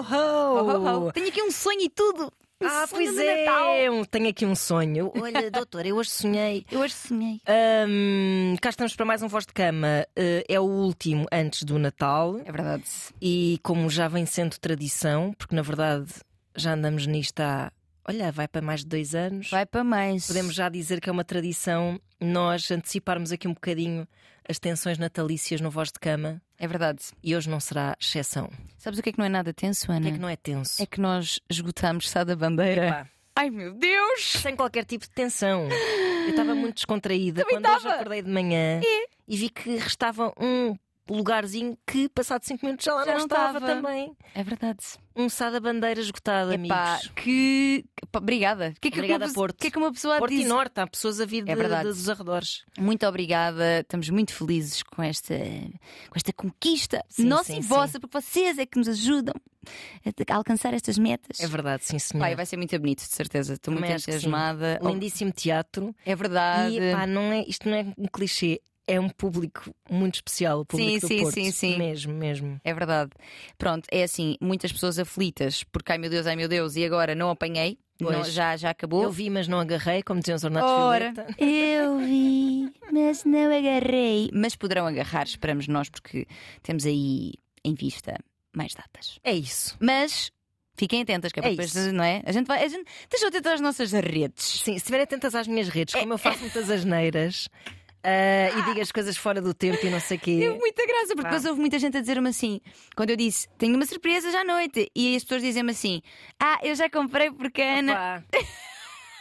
ho, ho! Oh, oh, oh. Tenho aqui um sonho e tudo. Um Ah, pois de é, Natal. tenho aqui um sonho. Olha, doutor, eu hoje sonhei. Eu hoje sonhei. Ahm, cá estamos para mais um Voz de Cama. Eh, é o último antes do Natal. É verdade. E como já vem sendo tradição, porque na verdade já andamos nisto há. Olha, vai para mais de dois anos. Vai para mais. Podemos já dizer que é uma tradição nós anteciparmos aqui um bocadinho as tensões natalícias no Voz de Cama. É verdade. E hoje não será exceção. Sabes o que é que não é nada tenso, O Ana? que é que não é tenso? É que nós esgotamos Sá da Bandeira. Epá, Ai meu Deus! sem qualquer tipo de tensão. Eu estava muito descontraída Também quando hoje estava. acordei de manhã e vi que restava um lugarzinho que, passado cinco minutos, já lá Já não, estava estava. também. É verdade. Um sá da bandeira esgotado, Epá, amigos. que. Epá, obrigada. Que é que Obrigada, uma Porto. O que é que uma pessoa Porto diz? e Norte, há pessoas a vir É de- dos arredores. Muito obrigada. Estamos muito felizes com esta, com esta conquista Sim, nossa sim, e sim. vossa, porque vocês é que nos ajudam a alcançar estas metas. É verdade, sim, senhor. Pai, vai ser muito bonito, de certeza. Estou muito entusiasmada. Lindíssimo teatro. É verdade. E pá, não é, isto não é um clichê, é um público muito especial, o público Sim, do sim, Porto. sim, sim. Mesmo, mesmo. É verdade. Pronto, é assim, muitas pessoas aflitas, porque ai meu Deus, ai meu Deus, e agora não apanhei, não- já, já acabou. Eu vi, mas não agarrei, como diziam os ornatos Ora, Violeta. eu vi, mas não agarrei. Mas poderão agarrar, esperamos nós, porque temos aí em vista mais datas. É isso. Mas fiquem atentas, que é, É depois, isso. não é? A gente vai, a gente deixa eu tentar as nossas redes. Sim, se estiverem atentas às minhas redes, como É, eu faço muitas asneiras ah, e digo as coisas fora do tempo e não sei o quê. Teve muita graça, porque Pá. depois houve muita gente a dizer-me assim, quando eu disse tenho uma surpresa já à noite, e as pessoas dizem-me assim: Ah, eu já comprei porque a Ana.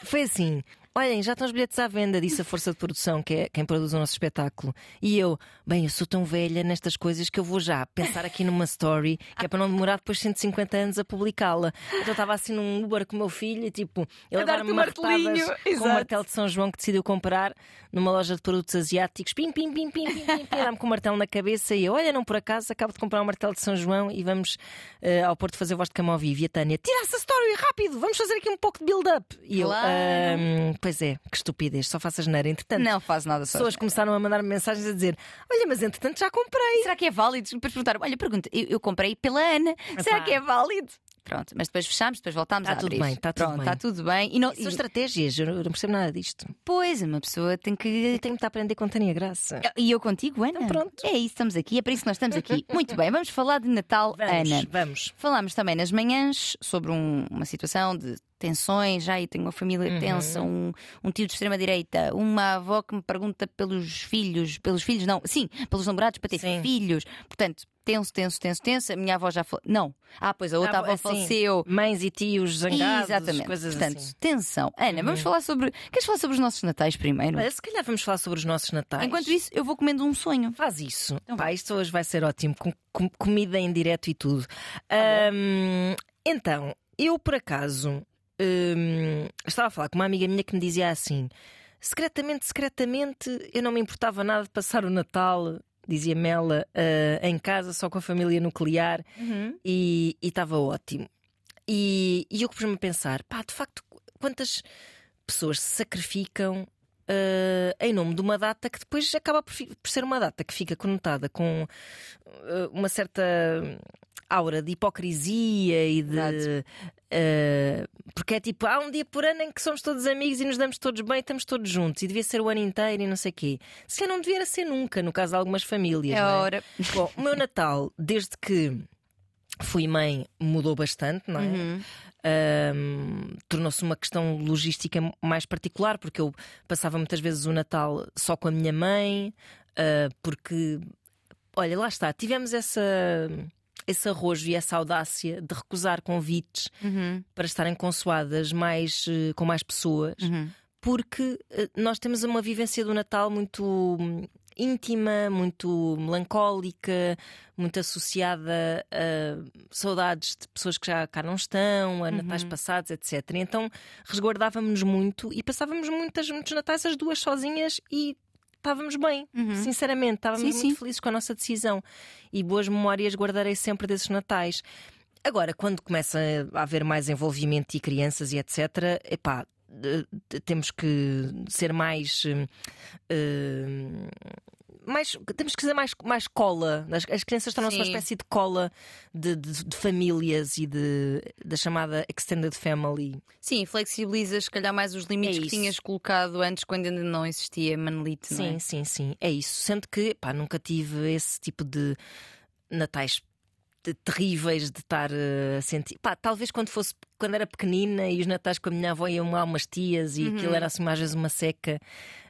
Foi assim. Olhem, já estão os bilhetes à venda, disse a Força de Produção, que é quem produz o nosso espetáculo. E eu, bem, eu sou tão velha nestas coisas que eu vou já pensar aqui numa story, que é para não demorar depois 150 anos a publicá-la. Então eu estava assim num Uber com o meu filho e tipo, ele dar-te dar-me um martelinho, com o martelo de São João que decidiu comprar numa loja de produtos asiáticos. Pim, pim, pim, pim, pim, pim, pim dá-me com o martelo na cabeça e eu, olha, não por acaso, acabo de comprar um martelo de São João e vamos eh, ao Porto fazer voz de cama ao vivo. E a Tânia, tira essa story rápido, vamos fazer aqui um pouco de build-up. E eu, Claro. "Ahm, pois é, que estupidez, só faço asneira. Entretanto, Não faz nada só. pessoas começaram a mandar-me mensagens a dizer: Olha, mas entretanto já comprei. Será que é válido? Depois perguntaram: Olha, pergunta, eu, eu comprei pela Ana. Será que é válido? Pronto, mas depois fechámos, depois voltámos Tá a tudo abrir. bem, tá tudo Pronto, bem. Está tudo bem. E não, São e- estratégias, eu não percebo nada disto. pois, uma pessoa tem que. Eu tenho a aprender com Tânia Graça. E eu contigo, Ana? Então pronto. É isso, estamos aqui, é para isso que nós estamos aqui. Muito bem, vamos falar de Natal, Vamos, Ana. vamos. Falámos também nas manhãs sobre um- uma situação de tensões, já e tenho uma família Uhum. tensa, um, um tio de extrema-direita, uma avó que me pergunta pelos filhos, pelos filhos, não, sim, pelos namorados para ter Sim. filhos. Portanto, tenso, tenso, tenso, tenso. A minha avó já falou. Não. Ah, pois a outra Ah, avó assim, faleceu. Mães e tios zangados, Exatamente. coisas Portanto, assim. tensão. Ana, vamos falar sobre. Queres falar sobre os nossos natais primeiro? Se calhar vamos falar sobre os nossos natais. Enquanto isso, eu vou comendo um sonho. Faz isso. Então Pá, isto hoje vai ser ótimo, com, com comida em direto e tudo. Tá Ahm, então, eu por acaso ahm, estava a falar com uma amiga minha que me dizia assim: secretamente, secretamente, eu não me importava nada de passar o Natal, dizia-me ela, ah, em casa, só com a família nuclear, e e estava ótimo. E, e eu pus-me a pensar: pá, de facto, quantas pessoas se sacrificam eh, em nome de uma data que depois acaba por, por ser uma data que fica conotada com eh, uma certa aura de hipocrisia e de. Eh, porque é tipo, há um dia por ano em que somos todos amigos e nos damos todos bem, estamos todos juntos e devia ser o ano inteiro e não sei o quê. Se não devia ser nunca, no caso de algumas famílias. É não é? hora. Bom, o meu Natal, desde que fui mãe, mudou bastante, não é? Uhum. Ahm, Tornou-se uma questão logística mais particular, porque eu passava muitas vezes o Natal só com a minha mãe, ah, porque, olha, lá está, tivemos essa. Esse arrojo e essa audácia de recusar convites Uhum. para estarem consoadas mais, eh, com mais pessoas, Uhum. porque eh, nós temos uma vivência do Natal muito íntima, muito melancólica, muito associada a saudades de pessoas que já cá não estão, a natais Uhum. passados, etc. Então resguardávamos-nos muito e passávamos muitas, muitos natais as duas sozinhas e estávamos bem, Uhum. sinceramente, estávamos Sim, muito sim. felizes com a nossa decisão e boas memórias guardarei sempre desses natais. Agora, quando começa a haver mais envolvimento e crianças e etc., epá, temos que ser mais. eh, eh, mais, temos que fazer mais, mais cola. As, as crianças tornam-se uma espécie de cola de, de- de famílias e de, da chamada extended family. Sim, flexibilizas, se calhar, mais os limites É que tinhas colocado antes, quando ainda não existia Manelite. não é? Sim, sim, sim. É isso. Sendo que pá, nunca tive esse tipo de natais de- terríveis de estar eh, a sentir. Pá, talvez quando fosse quando era pequenina e os natais com a minha avó iam lá umas tias e aquilo era assim às vezes uma seca,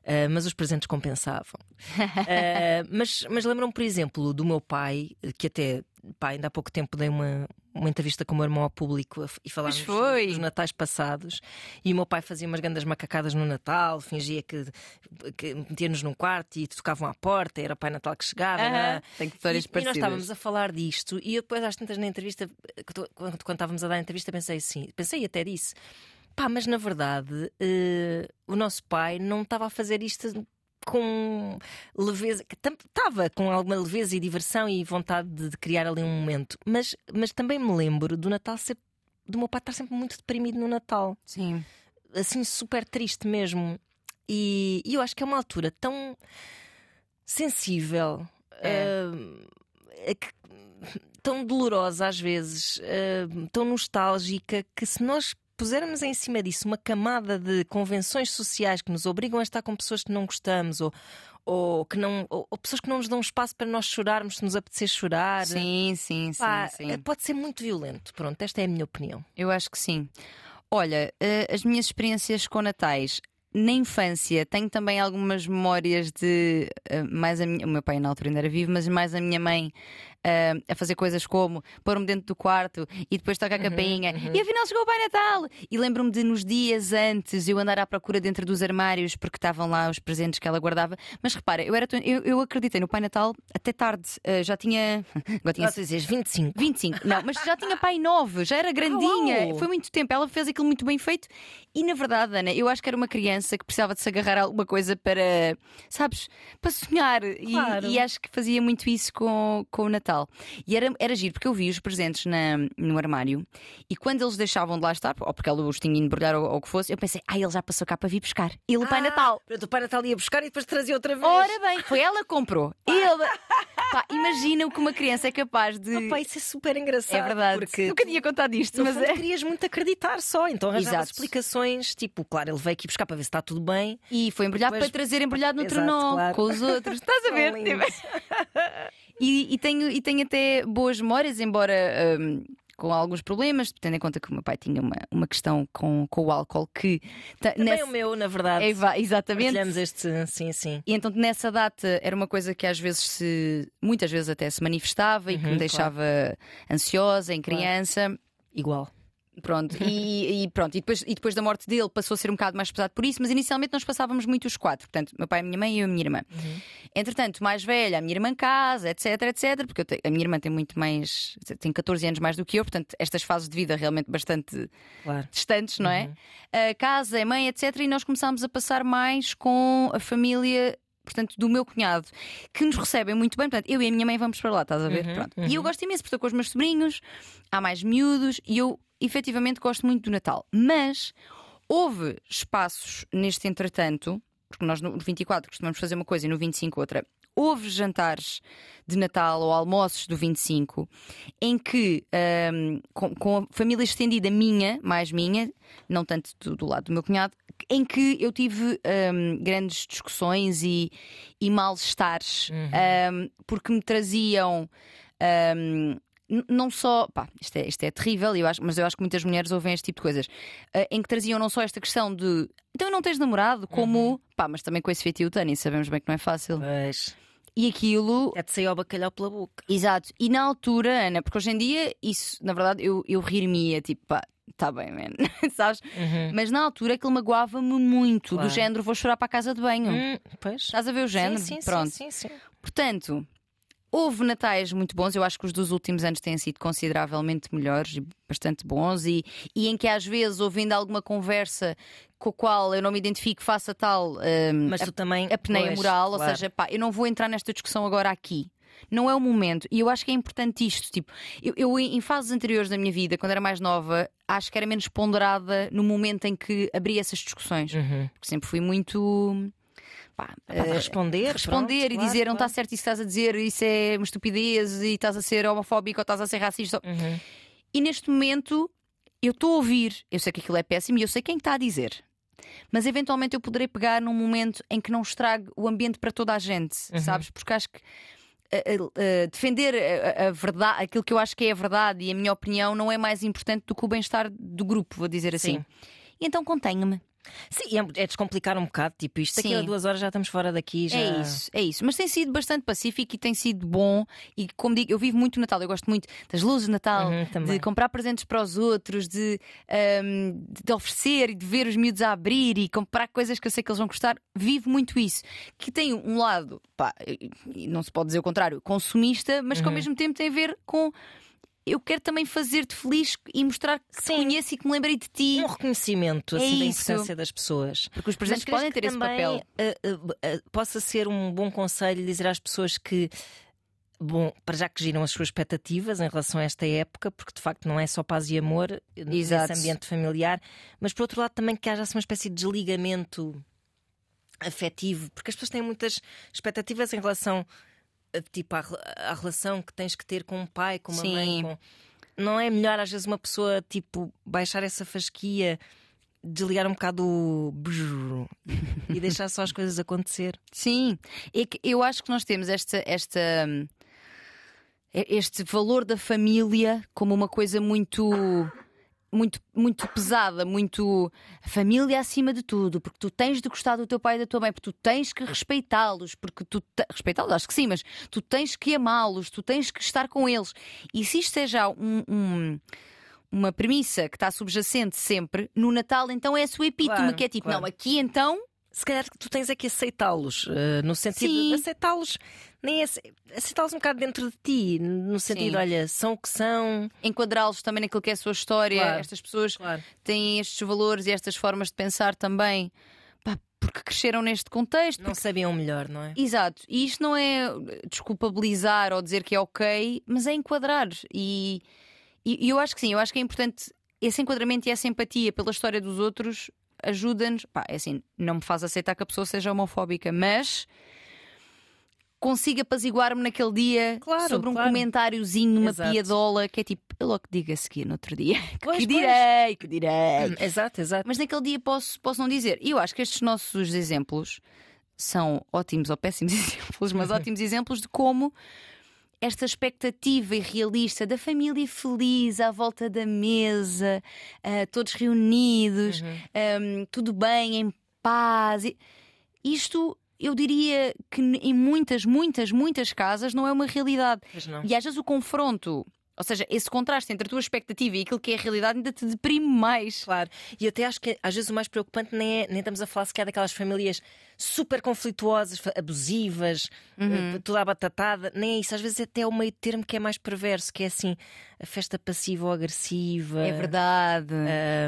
eh, mas os presentes compensavam. Eh, mas mas lembram-me, por exemplo, do meu pai, que até pá, ainda há pouco tempo dei uma, uma entrevista com o meu irmão ao público e falámos dos natais passados. E o meu pai fazia umas grandes macacadas no Natal, fingia que, que metia-nos num quarto e tocavam à porta, era o Pai Natal que chegava. Né? Tenho histórias e, e nós estávamos a falar disto e eu depois às tantas na entrevista, que quando, quando estávamos a dar a entrevista, pensei assim, pensei até disse. Pá, mas na verdade eh, o nosso pai não estava a fazer isto com leveza, estava com alguma leveza e diversão e vontade de, de criar ali um momento, mas, mas também me lembro do Natal ser, do meu pai estar sempre muito deprimido no Natal Sim. assim super triste mesmo. E, e eu acho que é uma altura tão sensível, É. eh, que- tão dolorosa às vezes, eh, tão nostálgica, que se nós pusermos em cima disso uma camada de convenções sociais que nos obrigam a estar com pessoas que não gostamos ou, ou que não ou, ou pessoas que não nos dão espaço para nós chorarmos se nos apetecer chorar. Sim, sim, sim, Pá, sim. eh, Pode ser muito violento. Pronto, esta é a minha opinião. Eu acho que sim. Olha, eh, as minhas experiências com natais. Na infância tenho também algumas memórias de eh, mais a minha, o meu pai na altura ainda era vivo, mas mais a minha mãe eh, a fazer coisas como pôr-me dentro do quarto e depois tocar a campainha e afinal chegou o Pai Natal. E lembro-me de nos dias antes eu andar à procura dentro dos armários porque estavam lá os presentes que ela guardava. Mas repara, eu, era, eu, eu acreditei no Pai Natal até tarde. Eh, já tinha. Agora tinha dizer 25. 25, não, mas já tinha pai 9, já era grandinha. uau! Foi muito tempo. Ela fez aquilo muito bem feito. E na verdade, Ana, eu acho que era uma criança que precisava de se agarrar a alguma coisa para, sabes, para sonhar. E- Claro. E, acho que fazia muito isso com, com o Natal. E era, era giro, porque eu vi os presentes na, no armário e quando eles deixavam de lá estar, ou porque ela os tinha de embrulhar ou, ou o que fosse, eu pensei, ah, ele já passou cá para vir buscar. Ele, o Pai Ah, Natal. O Pai Natal ia buscar e depois trazia outra vez. Ora bem, foi ela que comprou. Ele. Pá, imagina o que uma criança é capaz de. Opa, isso é super engraçado. É verdade. Porque Nunca tinha contado isto, mas fundo, é. querias muito acreditar só. Então arranjavas Exato. explicações, tipo, claro, ele veio aqui buscar para ver se está tudo bem. E foi embrulhado Depois- para trazer embrulhado no Exato, trenó claro. com os outros. Estás a ver? E, e tenho, e tenho até boas memórias, embora hum, com alguns problemas, tendo em conta que o meu pai tinha uma, uma questão com, com o álcool que. ta- Também nessa- o meu, na verdade. É, exatamente. Partilhamos este, sim, sim. E então nessa data era uma coisa que às vezes se, muitas vezes até se manifestava e que Uhum, me deixava ansiosa em Claro. criança. Igual. Pronto, e, e pronto, e depois, e depois da morte dele passou a ser um bocado mais pesado por isso, mas inicialmente nós passávamos muito os quatro, portanto, meu pai, a minha mãe e eu, a minha irmã. Entretanto, mais velha, a minha irmã casa, etc, etc, porque te- a minha irmã tem muito mais, tem 14 anos mais do que eu, portanto, estas fases de vida realmente bastante Claro. distantes, não é? A casa, a mãe, etc, e nós começámos a passar mais com a família. Portanto, do meu cunhado, que nos recebem muito bem. Portanto, eu e a minha mãe vamos para lá, estás a ver? Uhum, Pronto. E eu gosto imenso, porque estou com os meus sobrinhos, há mais miúdos, e eu efetivamente gosto muito do Natal. Mas houve espaços neste entretanto, porque nós no 24 costumamos fazer uma coisa e no 25 outra. Houve jantares de Natal ou almoços do 25 em que, ahm, com, com a família estendida minha, mais minha, não tanto do, do lado do meu cunhado, em que eu tive ahm, grandes discussões e, e mal-estares, ahm, porque me traziam. não só, pá, isto é, isto é terrível, eu acho, mas eu acho que muitas mulheres ouvem este tipo de coisas, ah, em que traziam não só esta questão de então não tens namorado, como pá, mas também com esse feitio Tânia, sabemos bem que não é fácil. Pois. E aquilo É de sair ao bacalhau pela boca. Exato. E na altura, Ana, porque hoje em dia, isso, na verdade, eu, eu rir-me-ia, tipo, pá, tá bem, man, sabes? Mas na altura aquilo magoava-me muito, Claro. do género, vou chorar para a casa de banho. Hum, pois. Estás a ver o género? Sim, sim, Pronto. sim, sim, sim. Portanto, houve natais muito bons, eu acho que os dos últimos anos têm sido consideravelmente melhores e bastante bons, e, e em que às vezes, ouvindo alguma conversa com a qual eu não me identifico, faça tal. hum, Mas tu também. a peneia pois, moral, ou claro. seja, pá, eu não vou entrar nesta discussão agora aqui. Não é o momento. E eu acho que é importante isto. Tipo, eu, eu em fases anteriores da minha vida, quando era mais nova, acho que era menos ponderada no momento em que abria essas discussões. Uhum. Porque sempre fui muito. Pá, Pá, eh, responder, responder pronto, e claro, dizer não está claro. certo isso que estás a dizer, isso é uma estupidez e estás a ser homofóbico ou estás a ser racista. Uhum. E neste momento eu estou a ouvir, eu sei que aquilo é péssimo e eu sei quem está a dizer. Mas eventualmente eu poderei pegar num momento em que não estrague o ambiente para toda a gente, Uhum. sabes? Porque acho que eh, eh, defender a, a- a verdade, aquilo que eu acho que é a verdade e a minha opinião não é mais importante do que o bem-estar do grupo, vou dizer assim. Sim. E então contenho-me. Sim, é, é descomplicar um bocado, tipo, isto daqui a duas horas já estamos fora daqui. Já... É isso, é isso. Mas tem sido bastante pacífico e tem sido bom. E como digo, eu vivo muito o Natal, eu gosto muito das luzes de Natal, Uhum, de comprar presentes para os outros, de, ahm, de oferecer e de ver os miúdos a abrir e comprar coisas que eu sei que eles vão gostar. Vivo muito isso. Que tem um lado, pá, não se pode dizer o contrário, consumista, mas Uhum. que ao mesmo tempo tem a ver com. Eu quero também fazer-te feliz e mostrar que te Sim. conheço e que me lembrei de ti. Um reconhecimento É assim, da isso. importância das pessoas. Porque os presentes Mas podem ter esse papel. eh, eh, eh, possa ser um bom conselho dizer às pessoas que. Bom, para já que giram as suas expectativas em relação a esta época, porque de facto não é só paz e amor Exato. nesse ambiente familiar, mas por outro lado também que haja assim, uma espécie de desligamento afetivo, porque as pessoas têm muitas expectativas em relação tipo, re- à relação que tens que ter com um pai, com uma Sim. mãe. Com... Não é melhor às vezes uma pessoa tipo baixar essa fasquia, desligar um bocado o e deixar só as coisas acontecer. Sim, é que eu acho que nós temos esta, esta, hum, este valor da família como uma coisa muito. Muito, muito pesada, muito família acima de tudo, porque tu tens de gostar do teu pai e da tua mãe, porque tu tens que respeitá-los, porque tu te... respeitá-los, acho que sim, mas tu tens que amá-los, tu tens que estar com eles. E se isto é já um- um- uma premissa que está subjacente sempre, no Natal então é a sua epítome, Claro, que é tipo, claro. não, aqui então Se calhar tu tens é que aceitá-los, eh, no sentido Sim. de aceitá-los, nem ace- aceitá-los um bocado dentro de ti, no sentido, Sim. olha, são o que são. enquadrá-los também naquilo que é a sua história. Claro. Estas pessoas Claro. têm estes valores e estas formas de pensar também, pá, porque cresceram neste contexto. Não sabiam melhor, não é? Exato, e isto não é desculpabilizar ou dizer que é ok, mas é enquadrar. E e eu acho que sim, eu acho que é importante esse enquadramento e essa empatia pela história dos outros ajuda-nos. Pá, é assim, não me faz aceitar que a pessoa seja homofóbica, mas consigo apaziguar-me naquele dia Claro, sobre um claro. comentáriozinho, uma Exato. piadola que é tipo, eu logo digo a seguir no outro dia. Pois, que pois. direi, que direi. Exato, exato. Mas naquele dia posso, posso não dizer. E eu acho que estes nossos exemplos são ótimos ou péssimos exemplos, mas ótimos exemplos de como esta expectativa irrealista da família feliz à volta da mesa, ah, todos reunidos, ahm, tudo bem, em paz. Isto eu diria que em muitas, muitas, muitas casas não é uma realidade. E às vezes o confronto, ou seja, esse contraste entre a tua expectativa e aquilo que é a realidade ainda te deprime mais. Claro, e até acho que às vezes o mais preocupante nem, é, nem estamos a falar sequer daquelas famílias super conflituosas, abusivas, eh, toda abatatada, nem é isso. Às vezes até é o meio termo que é mais perverso, que é assim a festa passiva ou agressiva. É verdade.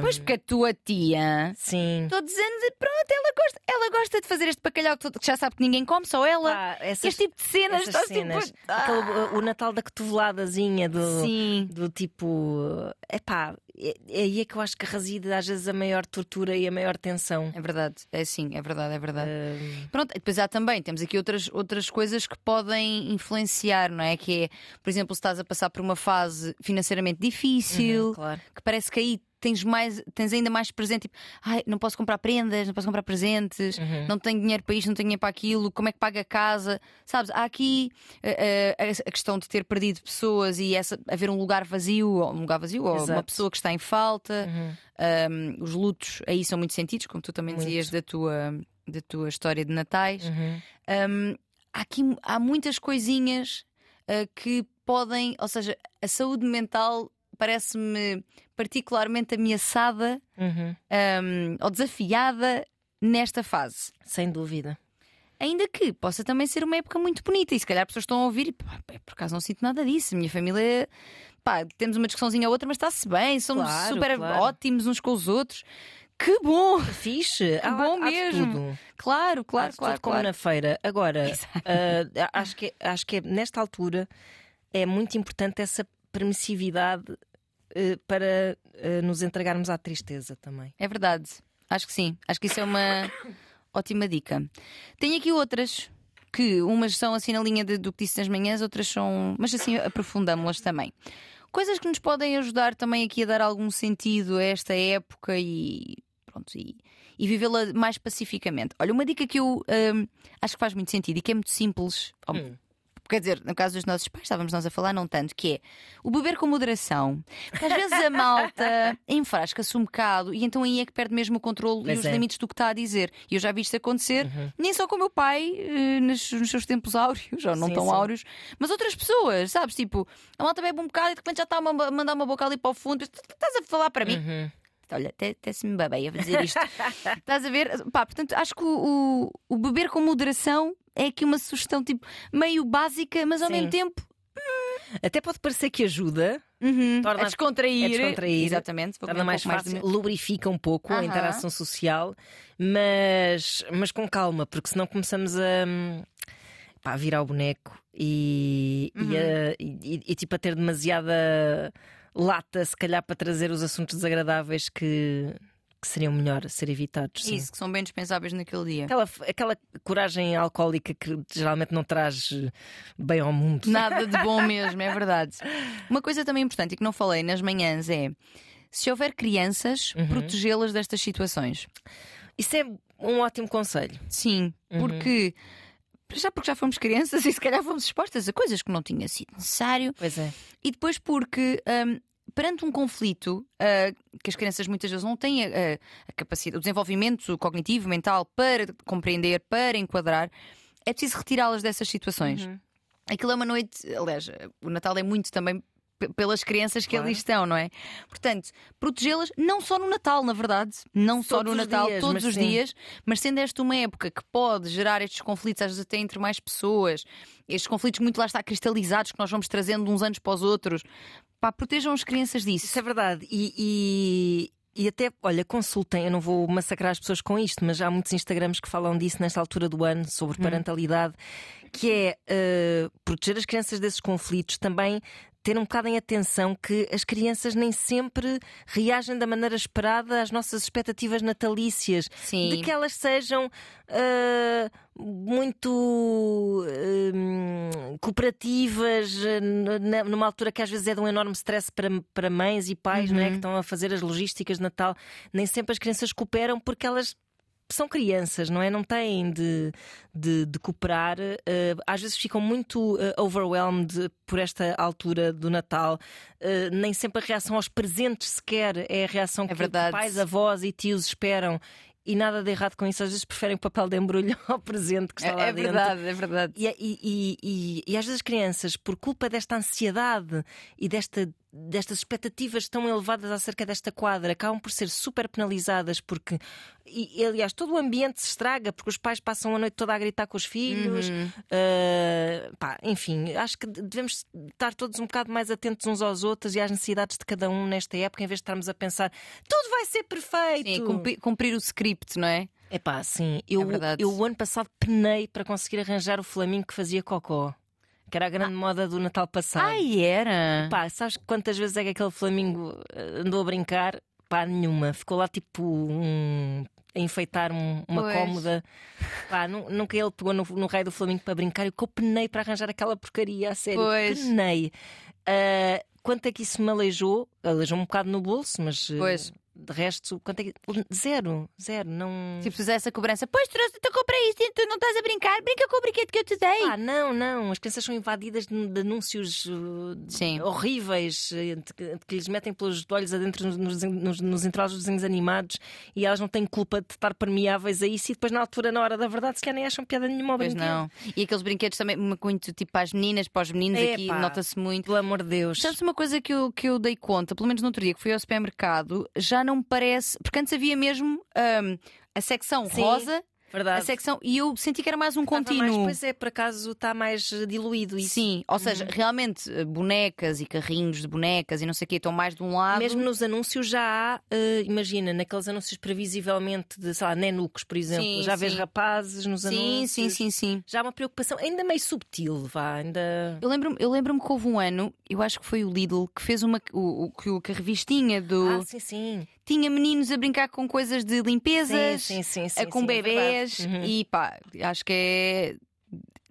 Pois porque a tua tia. Sim. Todos os anos, pronto, ela gosta, ela gosta de fazer este bacalhau que todo- que já sabe que ninguém come, só ela. Pá, essas- este tipo de cenas, essas estás cenas. tipo. Ah, Aquele, o Natal da cotoveladazinha do, Sim. do tipo. Epá, é, é aí é que eu acho que reside às vezes a maior tortura e a maior tensão. É verdade, é sim, é verdade, é verdade. Hum, Pronto, depois há também, temos aqui outras, outras coisas que podem influenciar, não é? Que é, por exemplo, se estás a passar por uma fase financeiramente difícil, uhum, claro. que parece que aí tens mais, tens ainda mais presente, tipo, ai, não posso comprar prendas, não posso comprar presentes, Uhum. não tenho dinheiro para isto, não tenho dinheiro para aquilo, como é que paga a casa? Sabes, há aqui eh, eh, a questão de ter perdido pessoas e essa, haver um lugar vazio, ou um lugar vazio, ou uma Exato. pessoa que está em falta. Uhum. Um, os lutos aí são muito sentidos, como tu também Muito. dizias da tua, da tua história de Natais. Uhum. Um, há, aqui, há muitas coisinhas uh, que podem, ou seja, a saúde mental parece-me particularmente ameaçada Uhum. um, ou desafiada nesta fase. Sem dúvida. Ainda que possa também ser uma época muito bonita, e se calhar pessoas estão a ouvir e pá, por acaso não sinto nada disso. A minha família, pá, temos uma discussãozinha ou outra, mas está-se bem, somos Claro, super claro. ótimos uns com os outros. Que bom! Fixe. Há, bom há- há mesmo. tudo. Claro, Há claro, de claro. tudo como claro. na feira. Agora, ah, acho, que, acho que é- nesta altura é muito importante essa permissividade para eh, nos entregarmos à tristeza também. É verdade. Acho que sim. Acho que isso é uma, Ótima dica. Tenho aqui outras que umas são assim na linha de- do que disse nas manhãs, outras são. Mas assim aprofundamos-las também. Coisas que nos podem ajudar também aqui a dar algum sentido a esta época e pronto, e, e vivê-la mais pacificamente. Olha, uma dica que eu hum, acho que faz muito sentido e que é muito simples. Hum. Quer dizer, no caso dos nossos pais, estávamos nós a falar, não tanto, que é o beber com moderação. Porque às vezes a malta enfrasca-se um bocado e então aí é que perde mesmo o controle e Pois os é. limites do que está a dizer. E eu já vi isto acontecer, Uhum. nem só com o meu pai, eh, nos, nos seus tempos áureos, ou não Sim, tão sim. áureos, mas outras pessoas, sabes? Tipo, a malta bebe um bocado e de repente já está a ma- mandar uma boca ali para o fundo. Estás a falar para mim? Uhum. Olha, até, até se me babei a dizer isto. Estás a ver? Pá, portanto, acho que o, o, o beber com moderação é aqui uma sugestão tipo meio básica, mas ao Sim. mesmo tempo Até pode parecer que ajuda, uhum, Torna- a descontrair. é descontrair, Exatamente. Torna um mais mais fácil, de- lubrifica um pouco a Aham. interação social, mas, mas com calma, porque senão começamos a, pá, a virar o boneco e, e, Uhum. a- e- e, tipo a ter demasiada lata, se calhar, para trazer os assuntos desagradáveis que, que seriam melhor ser evitados. sim. Isso, que são bem dispensáveis naquele dia. Aquela, aquela coragem alcoólica que geralmente não traz eh, bem ao mundo. Nada de bom mesmo, é verdade. Uma coisa também importante e que não falei nas manhãs é. Se houver crianças, Uhum. protegê-las destas situações. Isso é um ótimo conselho. Sim, Uhum. porque já porque já fomos crianças e se calhar fomos expostas a coisas que não tinha sido necessário. Pois é. E depois porque hum, perante um conflito ah, que as crianças muitas vezes não têm a, a- a capacidade, o desenvolvimento cognitivo, mental para compreender, para enquadrar, é preciso retirá-las dessas situações. Uhum. Aquilo é uma noite, aliás, o Natal é muito também pelas crianças que Claro. ali estão, não é? Portanto, protegê-las não só no Natal, na verdade, não só Todos no os Natal, dias, todos os sim. dias, mas sendo esta uma época que pode gerar estes conflitos, às vezes até entre mais pessoas, estes conflitos muito lá está cristalizados que nós vamos trazendo uns anos para os outros, pá, protejam as crianças disso. Isso é verdade. E, e, e até, olha, consultem, eu não vou massacrar as pessoas com isto, mas há muitos Instagrams que falam disso nesta altura do ano, sobre Hum. parentalidade, que é eh, proteger as crianças desses conflitos, também ter um bocado em atenção que as crianças nem sempre reagem da maneira esperada às nossas expectativas natalícias. Sim. De que elas sejam ah, muito hum, cooperativas numa altura que às vezes é de um enorme stress para, para mães e pais não é? que estão a fazer as logísticas de Natal. Nem sempre as crianças cooperam porque elas são crianças, não é? Não têm de, de, de cooperar. eh, às vezes ficam muito eh, overwhelmed por esta altura do Natal. Eh, nem sempre a reação aos presentes sequer é a reação que, que verdade. pais, avós e tios esperam. E nada de errado com isso, às vezes preferem o papel de embrulho ao presente que está lá É, é dentro. verdade, é verdade. E, e, e, e, e às vezes as crianças, por culpa desta ansiedade e desta, destas expectativas tão elevadas acerca desta quadra, acabam por ser super penalizadas porque, e, aliás, todo o ambiente se estraga porque os pais passam a noite toda a gritar com os filhos. Uhum. Uh, pá, enfim, acho que devemos estar todos um bocado mais atentos uns aos outros e às necessidades de cada um nesta época, em vez de estarmos a pensar tudo vai ser perfeito. Sim, cumpri- cumprir o script, não é? É pá, sim. Eu, verdade. eu o ano passado penei para conseguir arranjar o Flamingo que fazia cocó. Que era a grande moda do Natal passado. Ai, era. Pá, sabes quantas vezes é que aquele Flamingo eh, andou a brincar? Pá, nenhuma. Ficou lá tipo um. A enfeitar um- uma Pois. cómoda. Pá, nu- nunca ele pegou no, no raio do Flamingo para brincar. Eu que eu penei para arranjar aquela porcaria, a sério. Pois. Penei. Ah, quanto é que isso me aleijou? Aleijou um bocado no bolso, mas. eh, Pois. De resto, quanto é que. Zero, zero. Não. Tipo, fizer essa cobrança. Pois, trouxe, tu comprei isto e tu não estás a brincar. Brinca com o brinquedo que eu te dei. Ah, não, não. As crianças são invadidas de anúncios uh, Sim. horríveis que, lhes metem pelos olhos adentro nos, nos, nos, nos intervalos dos desenhos animados e elas não têm culpa de estar permeáveis a isso e depois, na altura, na hora da verdade, se calhar nem acham piada nenhuma ao Pois brinquedo. não. E aqueles brinquedos também muito tipo para as meninas, para os meninos, aqui Epá. nota-se muito. Pelo amor de Deus. Sabes uma coisa que eu, que eu dei conta, pelo menos no outro dia que fui ao supermercado, já não me parece. Porque antes havia mesmo hum, a secção Sim, rosa, a Verdade. secção. E eu senti que era mais um Estava contínuo. Mais, pois é, por acaso está mais uh, diluído isso. Sim, ou seja, realmente eh, bonecas e carrinhos de bonecas e não sei o quê estão mais de um lado. Mesmo nos anúncios já há, uh, imagina, naqueles anúncios previsivelmente de, sei lá, nenucos, por exemplo, Sim, já vês sim. rapazes nos Sim, anúncios. sim, sim, sim. Já há uma preocupação ainda meio subtil, vá, ainda. Eu lembro-me eu lembro que houve um ano, eu acho que foi o Lidl, que fez uma. O, o- que a revistinha do. Ah, sim, sim. Tinha meninos a brincar com coisas de limpezas, Sim, sim, sim, a- com sim, é. Uhum. e pá, acho que é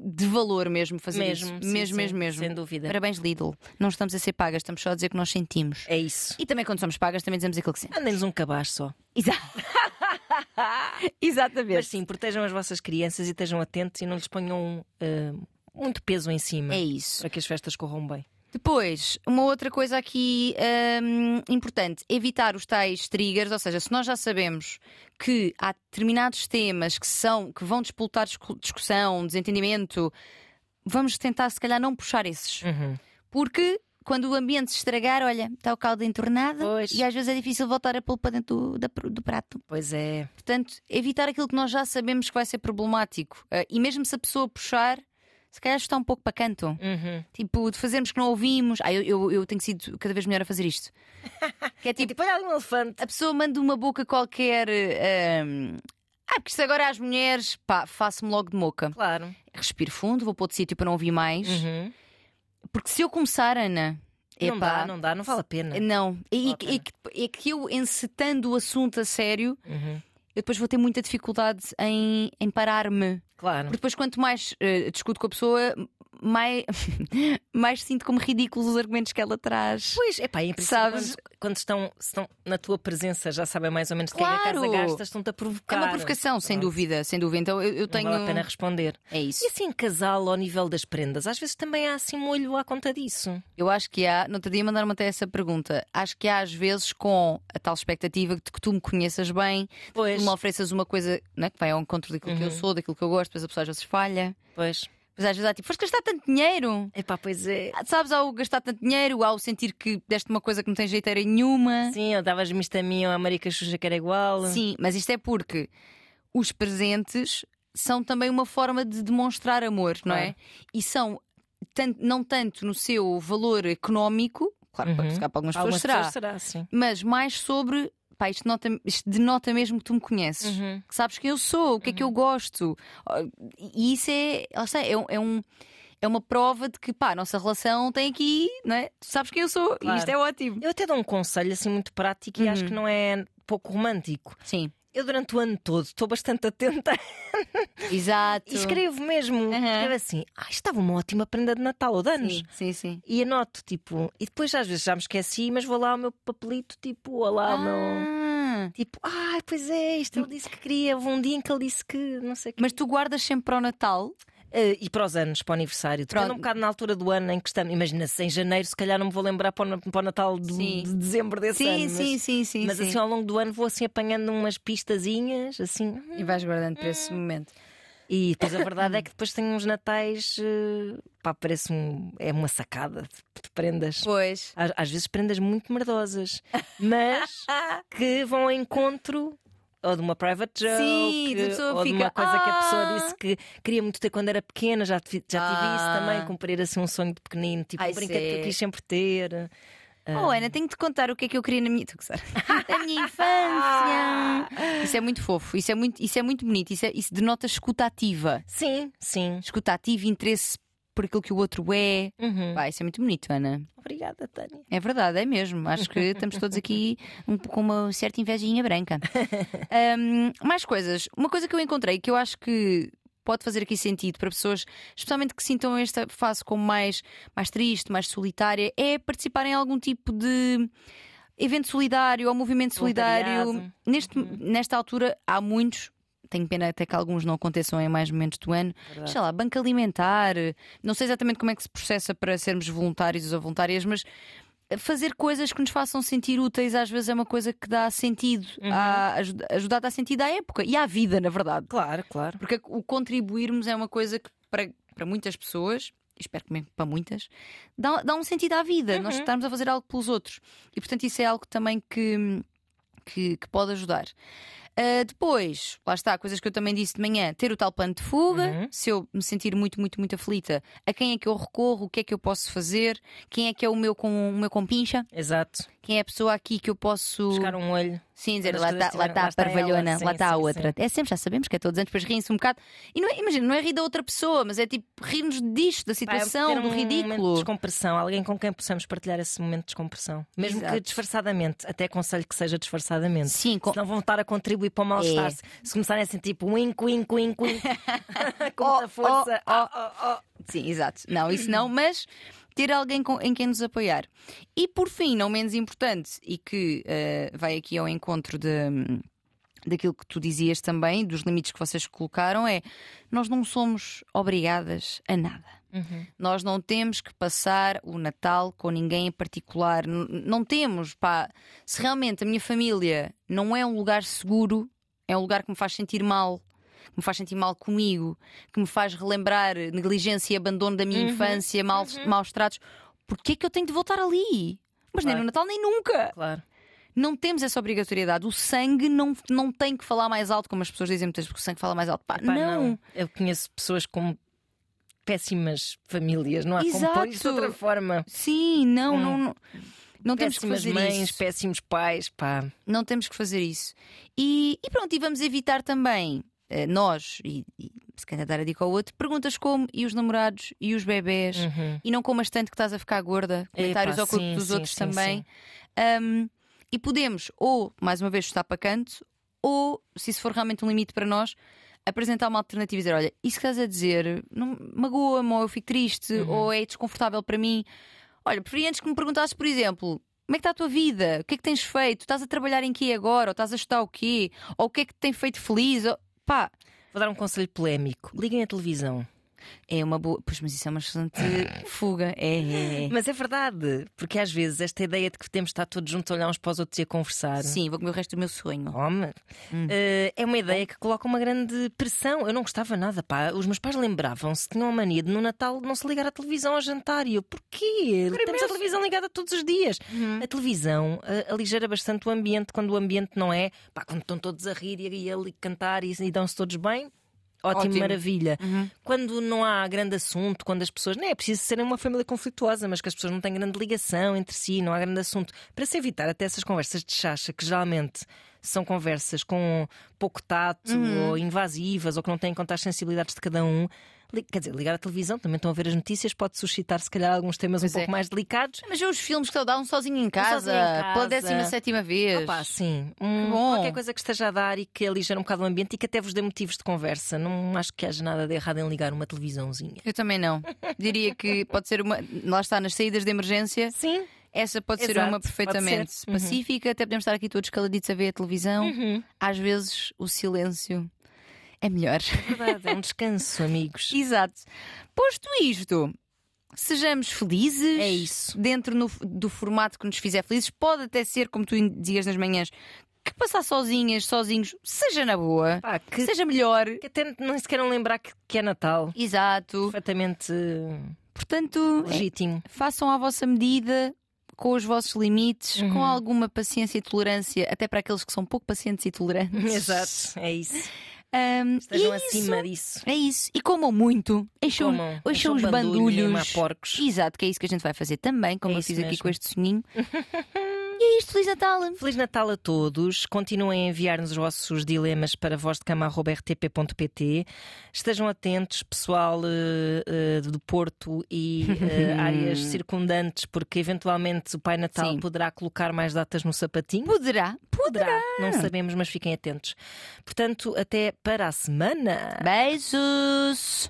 de valor mesmo fazer Mesmo, isso. sim, mesmo, sim, mesmo, mesmo. sem dúvida. Parabéns, Lidl. Não estamos a ser pagas, estamos só a dizer que nós sentimos. É isso. E também quando somos pagas, também dizemos aquilo que sentimos. Mandem-nos um cabaz só. Exa- Exatamente. Mas sim, protejam as vossas crianças e estejam atentos e não lhes ponham eh, muito peso em cima É isso. para que as festas corram bem. Depois, uma outra coisa aqui hum, importante: evitar os tais triggers, ou seja, se nós já sabemos que há determinados temas que são que vão disputar discu- discussão, desentendimento, vamos tentar se calhar não puxar esses. Uhum. Porque quando o ambiente se estragar, olha, está o caldo entornado Pois. e às vezes é difícil voltar a pôr para dentro do, da- do prato. Pois é. Portanto, evitar aquilo que nós já sabemos que vai ser problemático. Ah, e mesmo se a pessoa puxar, se calhar está um pouco para canto. Uhum. Tipo, de fazermos que não ouvimos. Ah, eu, eu, eu tenho sido cada vez melhor a fazer isto. Que é E tipo, tipo, olha ali um elefante. a pessoa manda uma boca qualquer. ahm, ah, porque isto agora às mulheres, pá, faço-me logo de moca. Claro. Respiro fundo, vou para outro sítio para não ouvir mais. Uhum. Porque se eu começar, Ana. Não epá, dá, não dá, não vale a pena. Não. E, Vale e- pena. é que- é que eu, encetando o assunto a sério, Uhum. Eu depois vou ter muita dificuldade em, em parar-me. Claro. Porque depois, quanto mais eh, discuto com a pessoa, mais, mais sinto como ridículos os argumentos que ela traz. Pois, é pá, em princípio, Sabes? quando, quando estão, estão na tua presença, já sabem mais ou menos de quem é que a Claro. casa gasta, estão-te a provocar. É uma provocação, sem Pronto. dúvida, sem dúvida. Então eu, eu Não tenho. vale a pena responder. É isso. E assim, casal, ao nível das prendas, às vezes também há assim molho à conta disso. Eu acho que há, no outro dia mandaram-me até essa pergunta. Acho que há às vezes com a tal expectativa de que tu me conheças bem, Pois, tu me ofereças uma coisa né, que vai ao encontro daquilo que eu Uhum. sou, daquilo que eu gosto, depois a pessoa às vezes falha. pois. Mas às vezes há tipo, foste gastar tanto dinheiro. É pá, pois é. Ah, Sabes, ao gastar tanto dinheiro, ao sentir que deste uma coisa que não tem jeiteira nenhuma. Sim, eu davas-me isto a mim ou a Marica Xuxa que era igual. Sim, mas isto é porque os presentes são também uma forma de demonstrar amor, não é? E são tan- não tanto no seu valor económico, claro, Uhum. para, para algumas pessoas algumas será, pessoas será, sim. mas mais sobre. Pá, isto, nota, isto denota mesmo que tu me conheces. Uhum. Que sabes quem eu sou, o que é que eu gosto. E isso é, lá é, é um. É uma prova de que pá, a nossa relação tem aqui, não é? Tu sabes quem eu sou e Claro. isto é ótimo. Eu até dou um conselho assim muito prático e acho Uhum. que não é pouco romântico. Sim, Eu durante o ano todo estou bastante atenta exato. e escrevo mesmo. Uhum. Escrevo assim, ah, estava uma ótima prenda de Natal ou de anos. Sim, sim, sim. E anoto, tipo, e depois às vezes já me esqueci, mas vou lá ao meu papelito, tipo, ou lá ao meu. Ah, Tipo, ai, pois é, isto ele disse que queria. Houve um dia em que ele disse que não sei o quê. Mas tu guardas sempre para o Natal? Eh, e para os anos, para o aniversário. Depende um bocado na altura do ano em que estamos. Imagina-se em janeiro, se calhar não me vou lembrar para o, para o Natal de, de dezembro desse Sim, ano. mas- sim, sim, sim. Mas sim. assim ao longo do ano vou assim apanhando umas pistazinhas, assim. E vais guardando para esse momento. E depois a verdade é que depois tenho uns natais, eh, pá, parece um, é uma sacada de, de prendas. Pois. Às, às vezes prendas muito merdosas, mas que vão ao encontro ou de uma private joke, Sim, ou de fica, uma coisa que a pessoa "Ah." disse que queria muito ter quando era pequena, já, tive- já tive isso Ah. também, cumprir assim um sonho de pequenino, tipo um brinquedo que eu quis sempre ter. Oh, Ana, tenho de te contar o que é que eu queria na minha, na minha infância. Isso é muito fofo, isso é muito, isso é muito bonito, isso, é- isso denota escuta ativa. Sim, sim. Escuta ativa, interesse por aquilo que o outro é. Uhum. Pá, isso é muito bonito, Ana. Obrigada, Tânia. É verdade, é mesmo. Acho que estamos todos aqui um, com uma certa invejinha branca. Ahm, mais coisas. Uma coisa que eu encontrei que eu acho que pode fazer aqui sentido para pessoas, especialmente que sintam esta fase como mais, mais triste, mais solitária, é participar em algum tipo de evento solidário ou movimento solidário. Neste, Nesta altura há muitos. Tenho pena até que alguns não aconteçam em mais momentos do ano. Verdade. Sei lá, banca alimentar. Não sei exatamente como é que se processa para sermos voluntários ou voluntárias, mas fazer coisas que nos façam sentir úteis às vezes é uma coisa que dá sentido, Uhum. a, ajuda, ajuda a dar sentido à época e à vida, na verdade. Claro, claro. Porque o contribuirmos é uma coisa que para, para muitas pessoas, espero que mesmo para muitas, dá, dá um sentido à vida. Nós Uhum. estarmos a fazer algo pelos outros. E portanto isso é algo também que, que, que pode ajudar. Uh, depois, lá está, coisas que eu também disse de manhã: ter o tal plano de fuga. Uhum. Se eu me sentir muito, muito, muito aflita, a quem é que eu recorro? O que é que eu posso fazer? Quem é que é o meu, com, o meu compincha? Exato. Quem é a pessoa aqui que eu posso. Buscar um olho. Sim, dizer, Quando lá as está lá tá lá a está parvalhona, ela, lá sim, está a sim, outra. É sempre, já sabemos que é todos antes, depois riem-se um bocado. E não é, imagina, não é rir da outra pessoa, mas é tipo rir-nos disto, da situação, ter do um momento de ridículo. descompressão, alguém com quem possamos partilhar esse momento de descompressão. Mesmo Exato. que disfarçadamente, até aconselho que seja disfarçadamente. Sim, com- Senão vão estar a contribuir para o mal-estar. É. Se- começarem assim, tipo, wink, wink, wink, wink, com Oh, muita força. oh, oh, oh, oh. Sim, exato. Não, isso não, mas ter alguém com- em quem nos apoiar. E por fim, não menos importante, e que eh, vai aqui ao encontro de, daquilo que tu dizias também, dos limites que vocês colocaram, é nós não somos obrigadas a nada. Uhum. Nós não temos que passar o Natal com ninguém em particular. N- não temos, pá. Se realmente a minha família não é um lugar seguro, é um lugar que me faz sentir mal, que me faz sentir mal comigo, que me faz relembrar negligência e abandono da minha Uhum, infância, maus, maus tratos, porquê é que eu tenho de voltar ali? Mas nem Claro. no Natal nem nunca. Claro. Não temos essa obrigatoriedade. O sangue não, não tem que falar mais alto, como as pessoas dizem muitas vezes, que o sangue fala mais alto. Pá, Epá, não. Eu conheço pessoas com péssimas famílias, não há como Exato. pôr isto de outra forma. Sim, não, Hum. não, não. Não temos que péssimas fazer mães, isso. péssimos pais, pá. Não temos que fazer isso. E, e pronto, e vamos evitar também, eh, nós, e, e se calhar dar a dica ao outro, perguntas como e os namorados e os bebés, Uhum. e não comas tanto que estás a ficar gorda, comentários Epá, ao corpo sim, dos sim, outros sim, também. Um, e podemos, ou, mais uma vez, estar para canto, ou, se isso for realmente um limite para nós, apresentar uma alternativa e dizer: olha, isso que estás a dizer não magoa-me, ou eu fico triste, Uhum. ou é desconfortável para mim. Olha, preferia antes que me perguntasses, por exemplo. Como é que está a tua vida? O que é que tens feito? Estás a trabalhar em quê agora? Ou estás a estudar o quê? Ou o que é que te tem feito feliz? Ou... Pá, Vou dar um conselho polémico. Liguem a televisão. É uma boa. Pois, mas isso é uma excelente fuga. É, é, é. Mas é verdade, porque às vezes esta ideia de que temos de estar todos juntos a olhar uns para os outros e a conversar. Sim, vou comer o resto do meu sonho. Homem, eh, é uma ideia que coloca uma grande pressão. Eu não gostava nada, pá. Os meus pais lembravam-se, tinham a mania de no Natal não se ligar à televisão ao jantar. E eu, porquê? Temos a televisão ligada todos os dias. A televisão eh, aligera bastante o ambiente quando o ambiente não é, pá, quando estão todos a rir e a, e a cantar e, e dão-se todos bem. Ótimo, Ótimo. maravilha. Quando não há grande assunto, quando as pessoas. Não é preciso serem uma família conflituosa, mas que as pessoas não têm grande ligação entre si, não há grande assunto. Para se evitar até essas conversas de chacha, que geralmente são conversas com pouco tato Uhum. ou invasivas ou que não têm em conta as sensibilidades de cada um. Quer dizer, ligar a televisão, também estão a ver as notícias, pode suscitar se calhar alguns temas Pois um pouco é. mais delicados. Mas os filmes que ele dá um sozinho em casa, sozinho em casa. pela 17 vez. Opa, sim. Um, bom. qualquer coisa que esteja a dar e que aligere um bocado o ambiente e que até vos dê motivos de conversa. Não acho que haja nada de errado em ligar uma televisãozinha. Eu também não. Diria que pode ser uma. Lá está, nas saídas de emergência. Sim. Essa pode ser Exato, uma pode perfeitamente ser. Uhum. pacífica. Até podemos estar aqui todos caladitos a ver a televisão. Às vezes o silêncio é melhor. Verdade, é um descanso, amigos. Exato. Posto isto, sejamos felizes. É isso. Dentro no- do formato que nos fizer felizes. Pode até ser, como tu dizias nas manhãs, que passar sozinhas, sozinhos, seja na boa, Pá, que, seja melhor. que até nem se queiram lembrar que, que é Natal. Exato. Perfeitamente Portanto, é- legítimo. façam à vossa medida. Com os vossos limites, Uhum. com alguma paciência e tolerância, até para aqueles que são pouco pacientes e tolerantes. Exato, é isso. Ahm, Estejam acima isso. disso. É isso. E comam muito. Encham, Comam. encham Encham os bandulhos. Exato, que é isso que a gente vai fazer também, como É eu fiz aqui mesmo. com este soninho. e é isto, Feliz Natal! Feliz Natal a todos. Continuem a enviar-nos os vossos dilemas para vozdecama.rtp.pt. Estejam atentos, pessoal eh, eh, do Porto e eh, áreas circundantes, porque eventualmente o Pai Natal Sim. poderá colocar mais datas no sapatinho. Poderá, poderá. Não sabemos, mas fiquem atentos. Portanto, até para a semana. Beijos!